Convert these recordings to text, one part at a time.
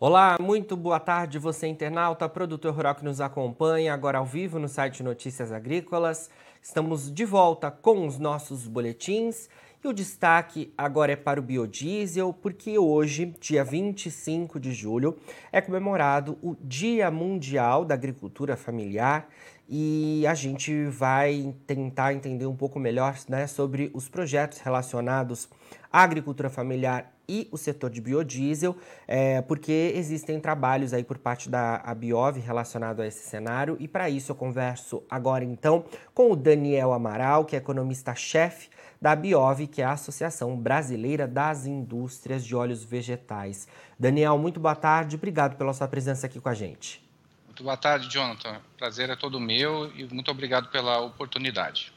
Olá, muito boa tarde, você internauta, produtor rural que nos acompanha agora ao vivo no site Notícias Agrícolas. Estamos de volta com os nossos boletins e o destaque agora é para o biodiesel, porque hoje, dia 25 de julho, é comemorado o Dia Mundial da Agricultura Familiar e a gente vai tentar entender um pouco melhor né, sobre os projetos relacionados à agricultura familiar e o setor de biodiesel, é, porque existem trabalhos aí por parte da Biov relacionado a esse cenário e para isso eu converso agora então com o Daniel Amaral, que é economista-chefe da Biov, que é a Associação Brasileira das Indústrias de Óleos Vegetais. Daniel, muito boa tarde, obrigado pela sua presença aqui com a gente. Muito boa tarde, Jonathan. Prazer é todo meu e muito obrigado pela oportunidade.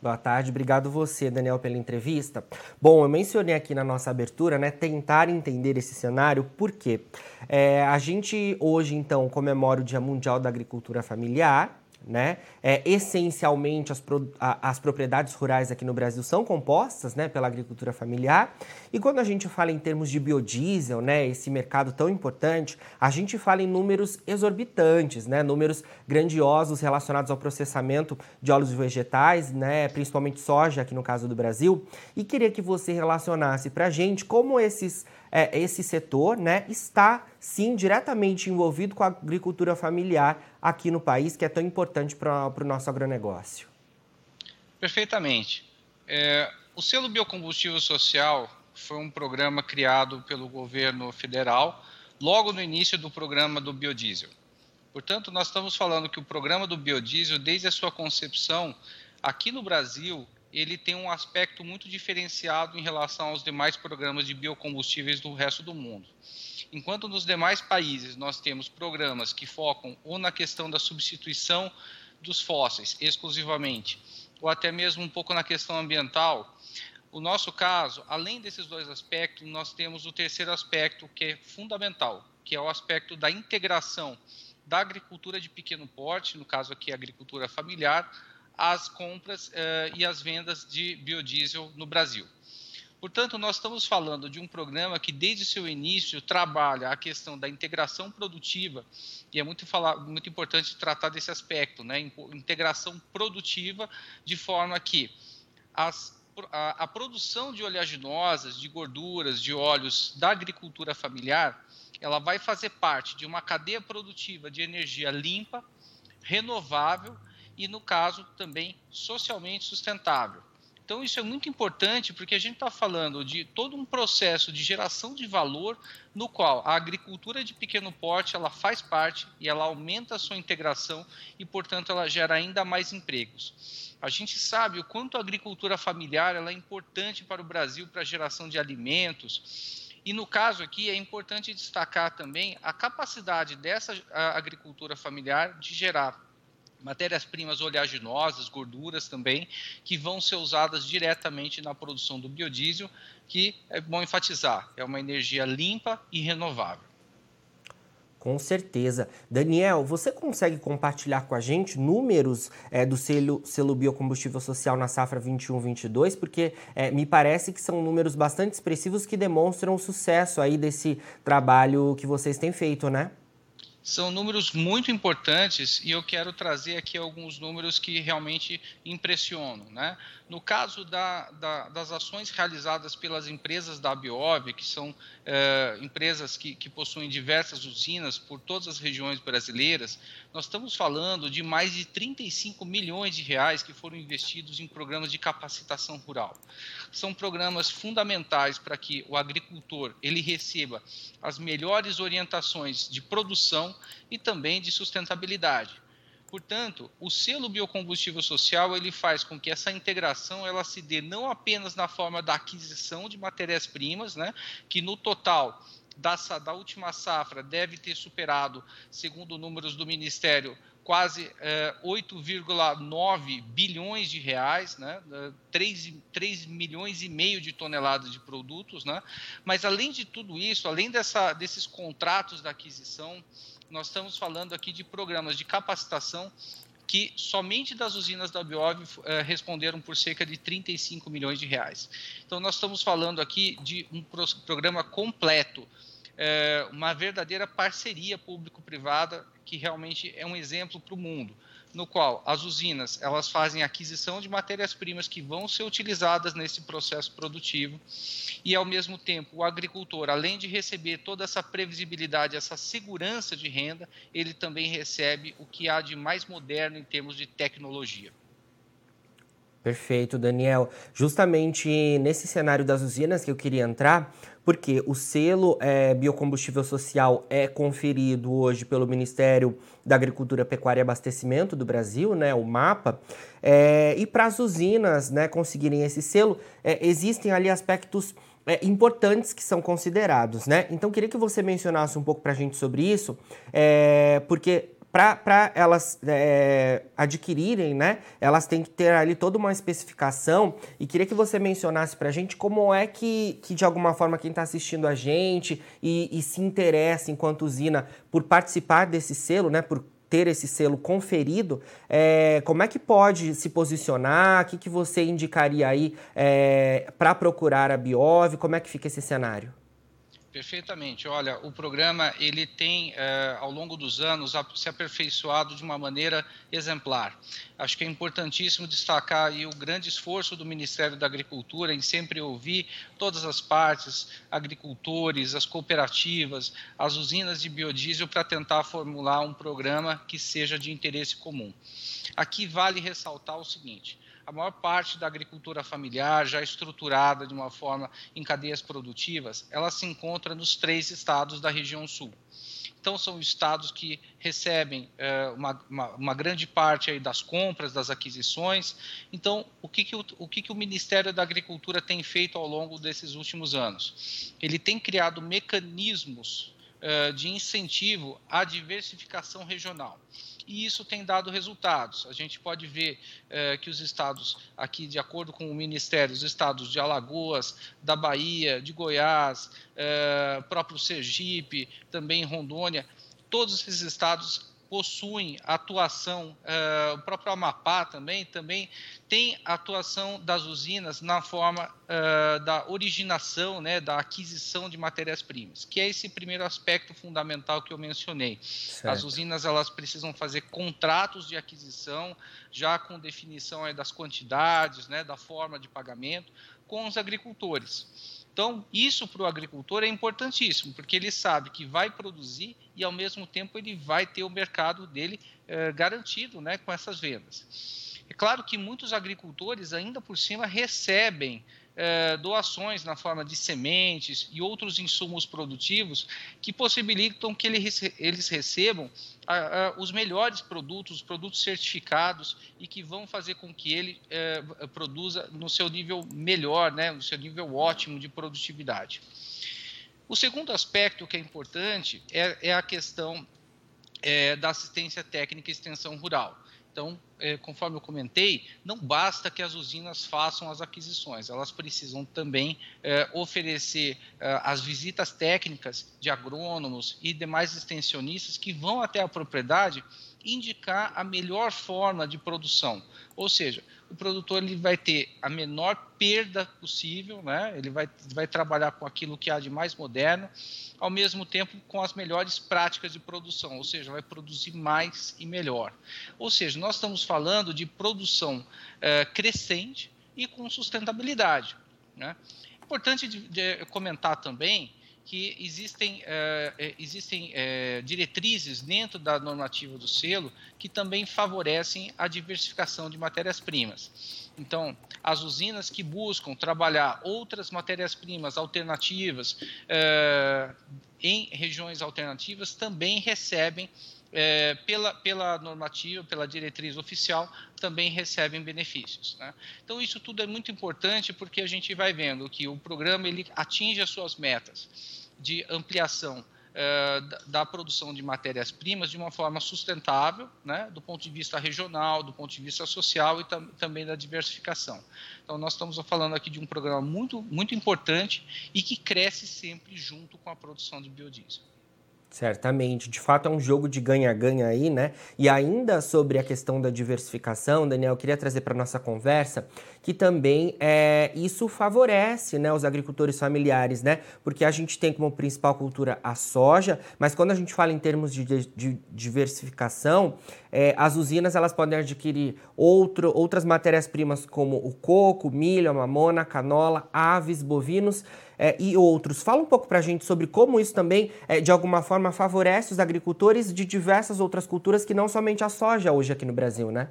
Boa tarde, obrigado você, Daniel, pela entrevista. Bom, eu mencionei aqui na nossa abertura, né, tentar entender esse cenário, porque é, a gente hoje, então, comemora o Dia Mundial da Agricultura Familiar, né? É, essencialmente, as, pro, a, as propriedades rurais aqui no Brasil são compostas né, pela agricultura familiar. E quando a gente fala em termos de biodiesel, né, esse mercado tão importante, a gente fala em números exorbitantes, né, números grandiosos relacionados ao processamento de óleos vegetais, né, principalmente soja, aqui no caso do Brasil. E queria que você relacionasse para a gente como esses é, esse setor né, está sim diretamente envolvido com a agricultura familiar aqui no país, que é tão importante para o nosso agronegócio. Perfeitamente. É, o selo biocombustível social foi um programa criado pelo governo federal logo no início do programa do biodiesel. Portanto, nós estamos falando que o programa do biodiesel, desde a sua concepção, aqui no Brasil, ele tem um aspecto muito diferenciado em relação aos demais programas de biocombustíveis do resto do mundo. Enquanto nos demais países nós temos programas que focam ou na questão da substituição dos fósseis exclusivamente, ou até mesmo um pouco na questão ambiental, o nosso caso, além desses dois aspectos, nós temos o terceiro aspecto que é fundamental, que é o aspecto da integração da agricultura de pequeno porte, no caso aqui a agricultura familiar, as compras uh, e as vendas de biodiesel no Brasil. Portanto, nós estamos falando de um programa que, desde seu início, trabalha a questão da integração produtiva, e é muito, falar, muito importante tratar desse aspecto, né? integração produtiva, de forma que as, a, a produção de oleaginosas, de gorduras, de óleos da agricultura familiar, ela vai fazer parte de uma cadeia produtiva de energia limpa, renovável e, no caso, também socialmente sustentável. Então, isso é muito importante porque a gente está falando de todo um processo de geração de valor no qual a agricultura de pequeno porte ela faz parte e ela aumenta a sua integração e, portanto, ela gera ainda mais empregos. A gente sabe o quanto a agricultura familiar ela é importante para o Brasil para a geração de alimentos. E no caso aqui é importante destacar também a capacidade dessa agricultura familiar de gerar matérias-primas oleaginosas, gorduras também, que vão ser usadas diretamente na produção do biodiesel, que é bom enfatizar, é uma energia limpa e renovável. Com certeza. Daniel, você consegue compartilhar com a gente números é, do selo, selo biocombustível social na safra 21-22? Porque é, me parece que são números bastante expressivos que demonstram o sucesso aí desse trabalho que vocês têm feito, né? São números muito importantes e eu quero trazer aqui alguns números que realmente impressionam. Né? No caso da, da, das ações realizadas pelas empresas da Biov, que são é, empresas que, que possuem diversas usinas por todas as regiões brasileiras, nós estamos falando de mais de 35 milhões de reais que foram investidos em programas de capacitação rural. São programas fundamentais para que o agricultor ele receba as melhores orientações de produção e também de sustentabilidade. Portanto, o selo biocombustível social ele faz com que essa integração ela se dê não apenas na forma da aquisição de matérias-primas, né, que no total da, da última safra deve ter superado, segundo números do Ministério, quase é, 8,9 bilhões de reais, né? 3, 3 milhões e meio de toneladas de produtos. Né? Mas, além de tudo isso, além dessa, desses contratos da aquisição, nós estamos falando aqui de programas de capacitação que somente das usinas da Biov eh, responderam por cerca de 35 milhões de reais. Então, nós estamos falando aqui de um programa completo é, uma verdadeira parceria público-privada que realmente é um exemplo para o mundo no qual as usinas elas fazem aquisição de matérias-primas que vão ser utilizadas nesse processo produtivo e ao mesmo tempo o agricultor, além de receber toda essa previsibilidade, essa segurança de renda, ele também recebe o que há de mais moderno em termos de tecnologia. Perfeito, Daniel. Justamente nesse cenário das usinas que eu queria entrar, porque o selo é, biocombustível social é conferido hoje pelo Ministério da Agricultura, Pecuária e Abastecimento do Brasil, né, o MAPA, é, e para as usinas né, conseguirem esse selo, é, existem ali aspectos é, importantes que são considerados, né? Então, queria que você mencionasse um pouco para a gente sobre isso, é, porque para elas é, adquirirem, né, elas têm que ter ali toda uma especificação. E queria que você mencionasse para a gente como é que, que, de alguma forma, quem está assistindo a gente e, e, se interessa enquanto usina por participar desse selo, né, por ter esse selo conferido, é, como é que pode se posicionar, o que, que você indicaria aí é, para procurar a Biov, como é que fica esse cenário? Perfeitamente. Olha, o programa ele tem, eh, ao longo dos anos, se aperfeiçoado de uma maneira exemplar. Acho que é importantíssimo destacar aí o grande esforço do Ministério da Agricultura em sempre ouvir todas as partes, agricultores, as cooperativas, as usinas de biodiesel, para tentar formular um programa que seja de interesse comum. Aqui vale ressaltar o seguinte: a maior parte da agricultura familiar, já estruturada de uma forma em cadeias produtivas, ela se encontra nos três estados da região sul. Então, são estados que recebem é, uma, uma, uma, grande parte aí das compras, das aquisições. Então, o, que, que, o, o que, que o Ministério da Agricultura tem feito ao longo desses últimos anos? Ele tem criado mecanismos é, de incentivo à diversificação regional e isso tem dado resultados. A gente pode ver é, que os estados, aqui, de acordo com o Ministério, os estados de Alagoas, da Bahia, de Goiás, é, próprio Sergipe, também Rondônia, todos esses estados possuem atuação, uh, o próprio Amapá também, também tem atuação das usinas na forma uh, da originação, né, da aquisição de matérias-primas, que é esse primeiro aspecto fundamental que eu mencionei. Certo. As usinas elas precisam fazer contratos de aquisição, já com definição aí das quantidades, né, da forma de pagamento, com os agricultores. Então, isso para o agricultor é importantíssimo, porque ele sabe que vai produzir e, ao mesmo tempo, ele vai ter o mercado dele é, garantido né, com essas vendas. É claro que muitos agricultores, ainda por cima, recebem é, doações na forma de sementes e outros insumos produtivos que possibilitam que eles, recebam os melhores produtos, os produtos certificados e que vão fazer com que ele é, produza no seu nível melhor, né, no seu nível ótimo de produtividade. O segundo aspecto que é importante é, é a questão da assistência técnica e extensão rural. Então, é, conforme eu comentei, não basta que as usinas façam as aquisições, elas precisam também é, oferecer é, as visitas técnicas de agrônomos e demais extensionistas que vão até a propriedade indicar a melhor forma de produção. Ou seja, o produtor ele vai ter a menor perda possível, né? ele vai, vai trabalhar com aquilo que há de mais moderno, ao mesmo tempo com as melhores práticas de produção, ou seja, vai produzir mais e melhor. Ou seja, nós estamos falando de produção é, crescente e com sustentabilidade. Né? Importante de, de comentar também que existem, é, existem é, diretrizes dentro da normativa do selo que também favorecem a diversificação de matérias-primas. Então, as usinas que buscam trabalhar outras matérias-primas alternativas em regiões alternativas também recebem é, pela, pela normativa, pela diretriz oficial, também recebem benefícios. Né? Então, isso tudo é muito importante porque a gente vai vendo que o programa ele atinge as suas metas de ampliação é, da, da, produção de matérias-primas de uma forma sustentável, né, do ponto de vista regional, do ponto de vista social e tam, também da diversificação. Então, nós estamos falando aqui de um programa muito, muito importante e que cresce sempre junto com a produção de biodiesel. Certamente, de fato é um jogo de ganha-ganha aí, né? E ainda sobre a questão da diversificação, Daniel, eu queria trazer para nossa conversa que também é, isso favorece né, os agricultores familiares, né? Porque a gente tem como principal cultura a soja, mas quando a gente fala em termos de, de, de diversificação, é, as usinas elas podem adquirir outro, outras matérias-primas como o coco, milho, a mamona, canola, aves, bovinos é, e outros. Fala um pouco para a gente sobre como isso também, é, de alguma forma, favorece os agricultores de diversas outras culturas que não somente a soja hoje aqui no Brasil, né?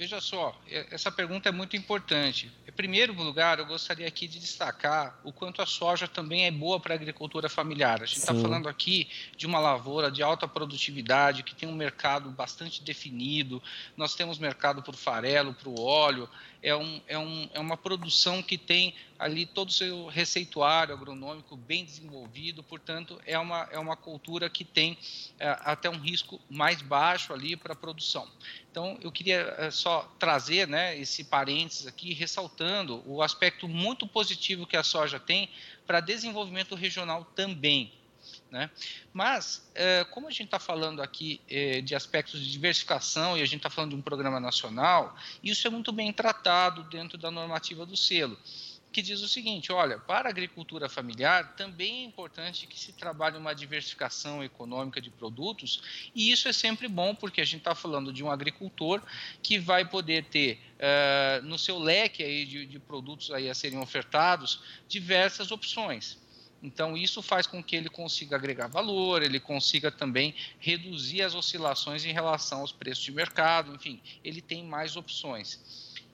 Veja só, essa pergunta é muito importante. Em primeiro lugar, eu gostaria aqui de destacar o quanto a soja também é boa para a agricultura familiar. A gente está falando aqui de uma lavoura de alta produtividade, que tem um mercado bastante definido. Nós temos mercado para o farelo, para o óleo. É, um, é, um, é uma produção que tem ali todo o seu receituário agronômico bem desenvolvido, portanto, é uma, é uma cultura que tem é, até um risco mais baixo ali para a produção. Então, eu queria é, só trazer né, esse parênteses aqui, ressaltando o aspecto muito positivo que a soja tem para desenvolvimento regional também. Né? Mas, é, como a gente está falando aqui é, de aspectos de diversificação e a gente está falando de um programa nacional, isso é muito bem tratado dentro da normativa do selo que diz o seguinte: olha, para a agricultura familiar também é importante que se trabalhe uma diversificação econômica de produtos, e isso é sempre bom, porque a gente está falando de um agricultor que vai poder ter uh, no seu leque aí de, de produtos aí a serem ofertados diversas opções. Então, isso faz com que ele consiga agregar valor, ele consiga também reduzir as oscilações em relação aos preços de mercado, enfim, ele tem mais opções.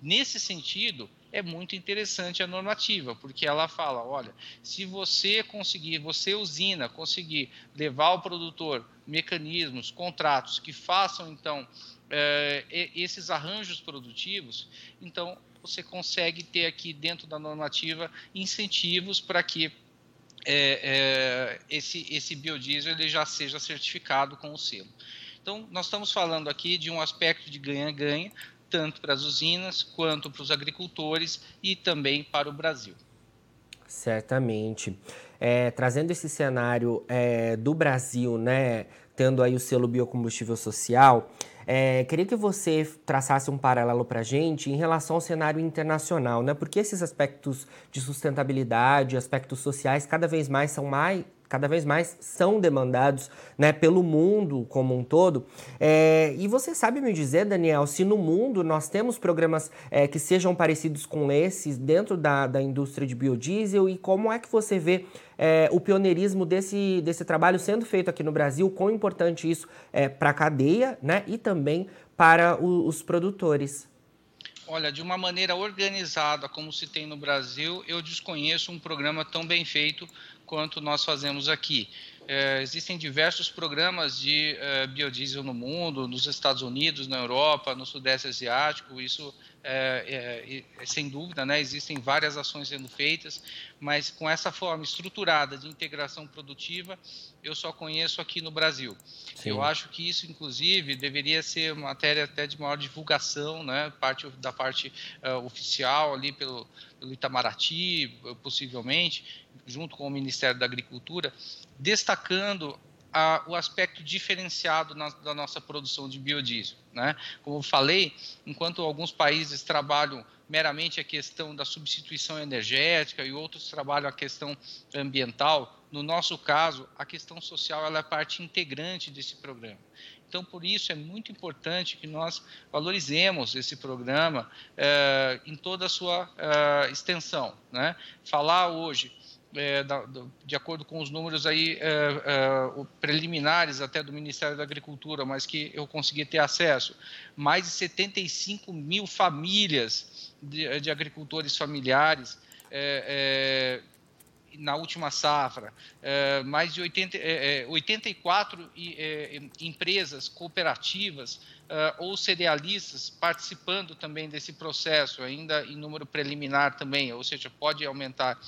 Nesse sentido, é muito interessante a normativa, porque ela fala, olha, se você conseguir, você usina, conseguir levar ao produtor mecanismos, contratos que façam então é, esses arranjos produtivos, então você consegue ter aqui dentro da normativa incentivos para que é, é, esse, esse biodiesel ele já seja certificado com o selo. Então, nós estamos falando aqui de um aspecto de ganha-ganha, tanto para as usinas quanto para os agricultores e também para o Brasil. Certamente. É, trazendo esse cenário é, do Brasil, né, tendo aí o selo biocombustível social, é, queria que você traçasse um paralelo para a gente em relação ao cenário internacional, né? Porque esses aspectos de sustentabilidade, aspectos sociais, cada vez mais são mais, cada vez mais são demandados né, pelo mundo como um todo. É, e você sabe me dizer, Daniel, se no mundo nós temos programas é, que sejam parecidos com esses dentro da, da indústria de biodiesel e como é que você vê é, o pioneirismo desse, desse trabalho sendo feito aqui no Brasil, quão importante isso é para a cadeia né, e também para o, os produtores. Olha, de uma maneira organizada, como se tem no Brasil, eu desconheço um programa tão bem feito quanto nós fazemos aqui. É, existem diversos programas de é, biodiesel no mundo, nos Estados Unidos, na Europa, no Sudeste Asiático. Isso é, é, é, sem dúvida, né, existem várias ações sendo feitas, mas com essa forma estruturada de integração produtiva, eu só conheço aqui no Brasil. Sim. Eu acho que isso, inclusive, deveria ser matéria até de maior divulgação, né, parte da parte uh, oficial ali pelo, pelo Itamaraty, possivelmente, junto com o Ministério da Agricultura, destacando a, o aspecto diferenciado na, da nossa produção de biodiesel. Né? Como eu falei, enquanto alguns países trabalham meramente a questão da substituição energética e outros trabalham a questão ambiental, no nosso caso, a questão social ela é parte integrante desse programa. Então, por isso, é muito importante que nós valorizemos esse programa eh, em toda a sua eh, extensão. Né? Falar hoje é, da, de acordo com os números aí é, é, preliminares até do Ministério da Agricultura, mas que eu consegui ter acesso, mais de 75 mil famílias de, de agricultores familiares é, é, na última safra, é, mais de 80, 84 empresas cooperativas ou cerealistas participando também desse processo, ainda em número preliminar também, ou seja, pode aumentar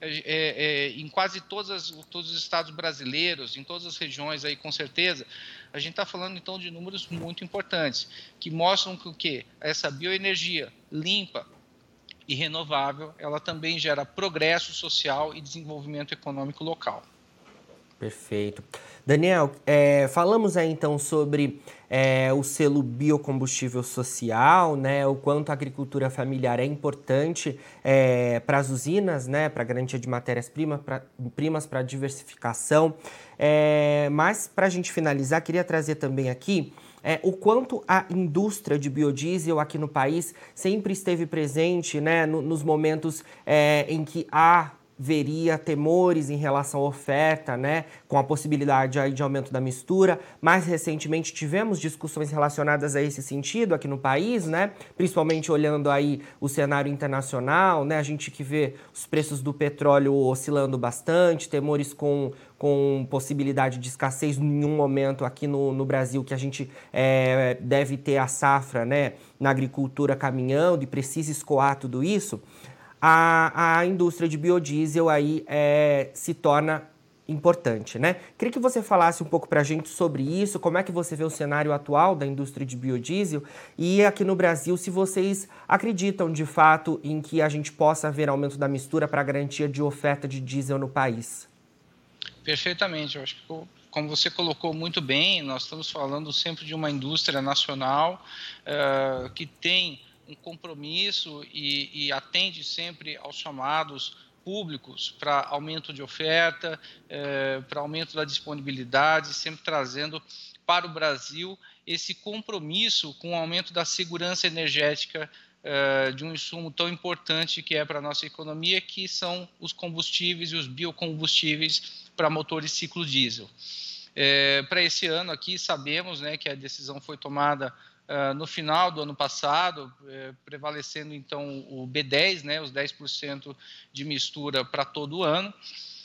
é, é, em quase todas todos os estados brasileiros, em todas as regiões aí, com certeza, a gente está falando então de números muito importantes, que mostram que o quê? Essa bioenergia limpa e renovável, ela também gera progresso social e desenvolvimento econômico local. Perfeito. Daniel, é, falamos aí então sobre é, o selo biocombustível social, né, o quanto a agricultura familiar é importante é, para as usinas, né, para garantia de matérias-primas, para diversificação. É, mas, para a gente finalizar, queria trazer também aqui é, o quanto a indústria de biodiesel aqui no país sempre esteve presente né, no, nos momentos é, em que há veria temores em relação à oferta, né, com a possibilidade aí de aumento da mistura. Mais recentemente tivemos discussões relacionadas a esse sentido aqui no país, né, principalmente olhando aí o cenário internacional, né, a gente que vê os preços do petróleo oscilando bastante, temores com, com possibilidade de escassez em um momento aqui no, no Brasil que a gente é, deve ter a safra, né, na agricultura caminhando e precisa escoar tudo isso a, a indústria de biodiesel aí é, se torna importante, né? Queria que você falasse um pouco para a gente sobre isso, como é que você vê o cenário atual da indústria de biodiesel e aqui no Brasil, se vocês acreditam de fato em que a gente possa ver aumento da mistura para garantia de oferta de diesel no país. Perfeitamente, eu acho que como você colocou muito bem, nós estamos falando sempre de uma indústria nacional uh, que tem um compromisso e, e atende sempre aos chamados públicos para aumento de oferta, eh, para aumento da disponibilidade, sempre trazendo para o Brasil esse compromisso com o aumento da segurança energética eh, de um insumo tão importante que é para a nossa economia, que são os combustíveis e os biocombustíveis para motores ciclo diesel. Eh, para esse ano aqui, sabemos né, que a decisão foi tomada Uh, no final do ano passado, eh, prevalecendo então o B10, né, os 10% de mistura para todo o ano,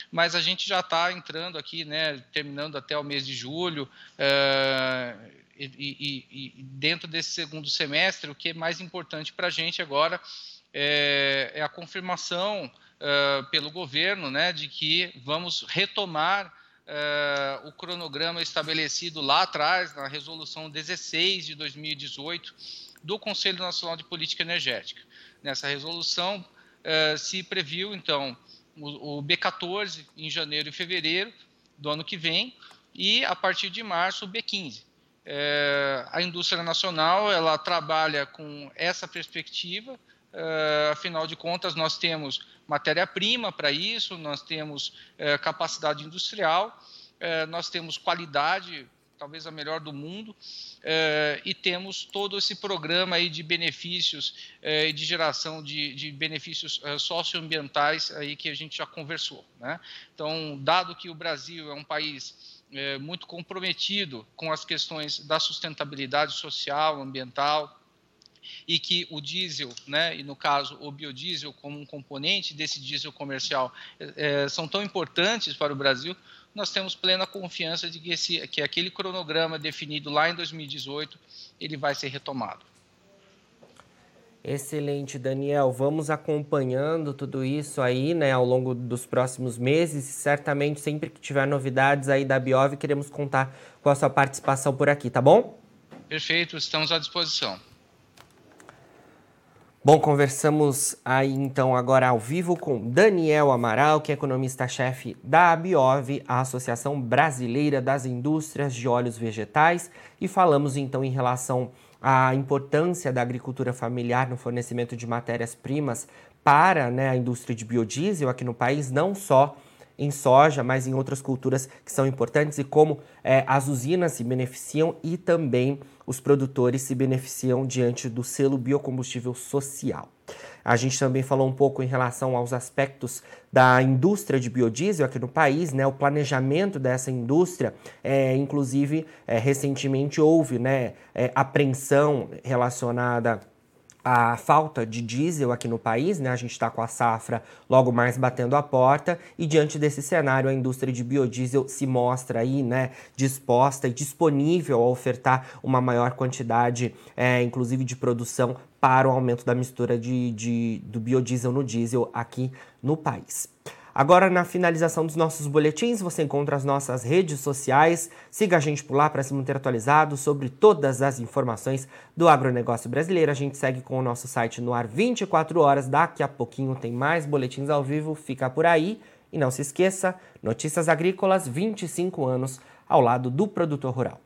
mas a gente já está entrando aqui, né, terminando até o mês de julho, uh, e, e, e, dentro desse segundo semestre, o que é mais importante para a gente agora é, é a confirmação uh, pelo governo né, de que vamos retomar uh, o cronograma estabelecido lá atrás, na resolução 16 de 2018 do Conselho Nacional de Política Energética. Nessa resolução uh, se previu, então, o, o B14 em janeiro e fevereiro do ano que vem e, a partir de março, o B15. É, a indústria nacional ela trabalha com essa perspectiva, Uh, afinal de contas, nós temos matéria-prima para isso, nós temos uh, capacidade industrial, uh, nós temos qualidade, talvez a melhor do mundo, e temos todo esse programa aí de benefícios e de geração de, de benefícios socioambientais aí que a gente já conversou. Né? Então, dado que o Brasil é um país muito comprometido com as questões da sustentabilidade social, ambiental, e que o diesel, né, e no caso o biodiesel como um componente desse diesel comercial, é, são tão importantes para o Brasil, nós temos plena confiança de que, esse, que aquele cronograma definido lá em 2018 ele vai ser retomado. Excelente, Daniel. Vamos acompanhando tudo isso aí, né, ao longo dos próximos meses. Certamente, sempre que tiver novidades aí da Biov, queremos contar com a sua participação por aqui, tá bom? Perfeito, estamos à disposição. Bom, conversamos aí então agora ao vivo com Daniel Amaral, que é economista-chefe da Abiov, a Associação Brasileira das Indústrias de Óleos Vegetais, e falamos então em relação à importância da agricultura familiar no fornecimento de matérias-primas para né, a indústria de biodiesel aqui no país, não só em soja, mas em outras culturas que são importantes e como é, as usinas se beneficiam e também os produtores se beneficiam diante do selo biocombustível social. A gente também falou um pouco em relação aos aspectos da indústria de biodiesel aqui no país, né? O planejamento dessa indústria, é, inclusive, é, recentemente houve, né, é, apreensão relacionada a falta de diesel aqui no país, né? A gente está com a safra logo mais batendo a porta e diante desse cenário a indústria de biodiesel se mostra aí, né, disposta e disponível a ofertar uma maior quantidade, é, inclusive de produção para o aumento da mistura de, de, do biodiesel no diesel aqui no país. Agora, na finalização dos nossos boletins, você encontra as nossas redes sociais. Siga a gente por lá para se manter atualizado sobre todas as informações do agronegócio brasileiro. A gente segue com o nosso site no ar 24 horas. Daqui a pouquinho tem mais boletins ao vivo. Fica por aí E não se esqueça, Notícias Agrícolas 25 anos ao lado do produtor rural.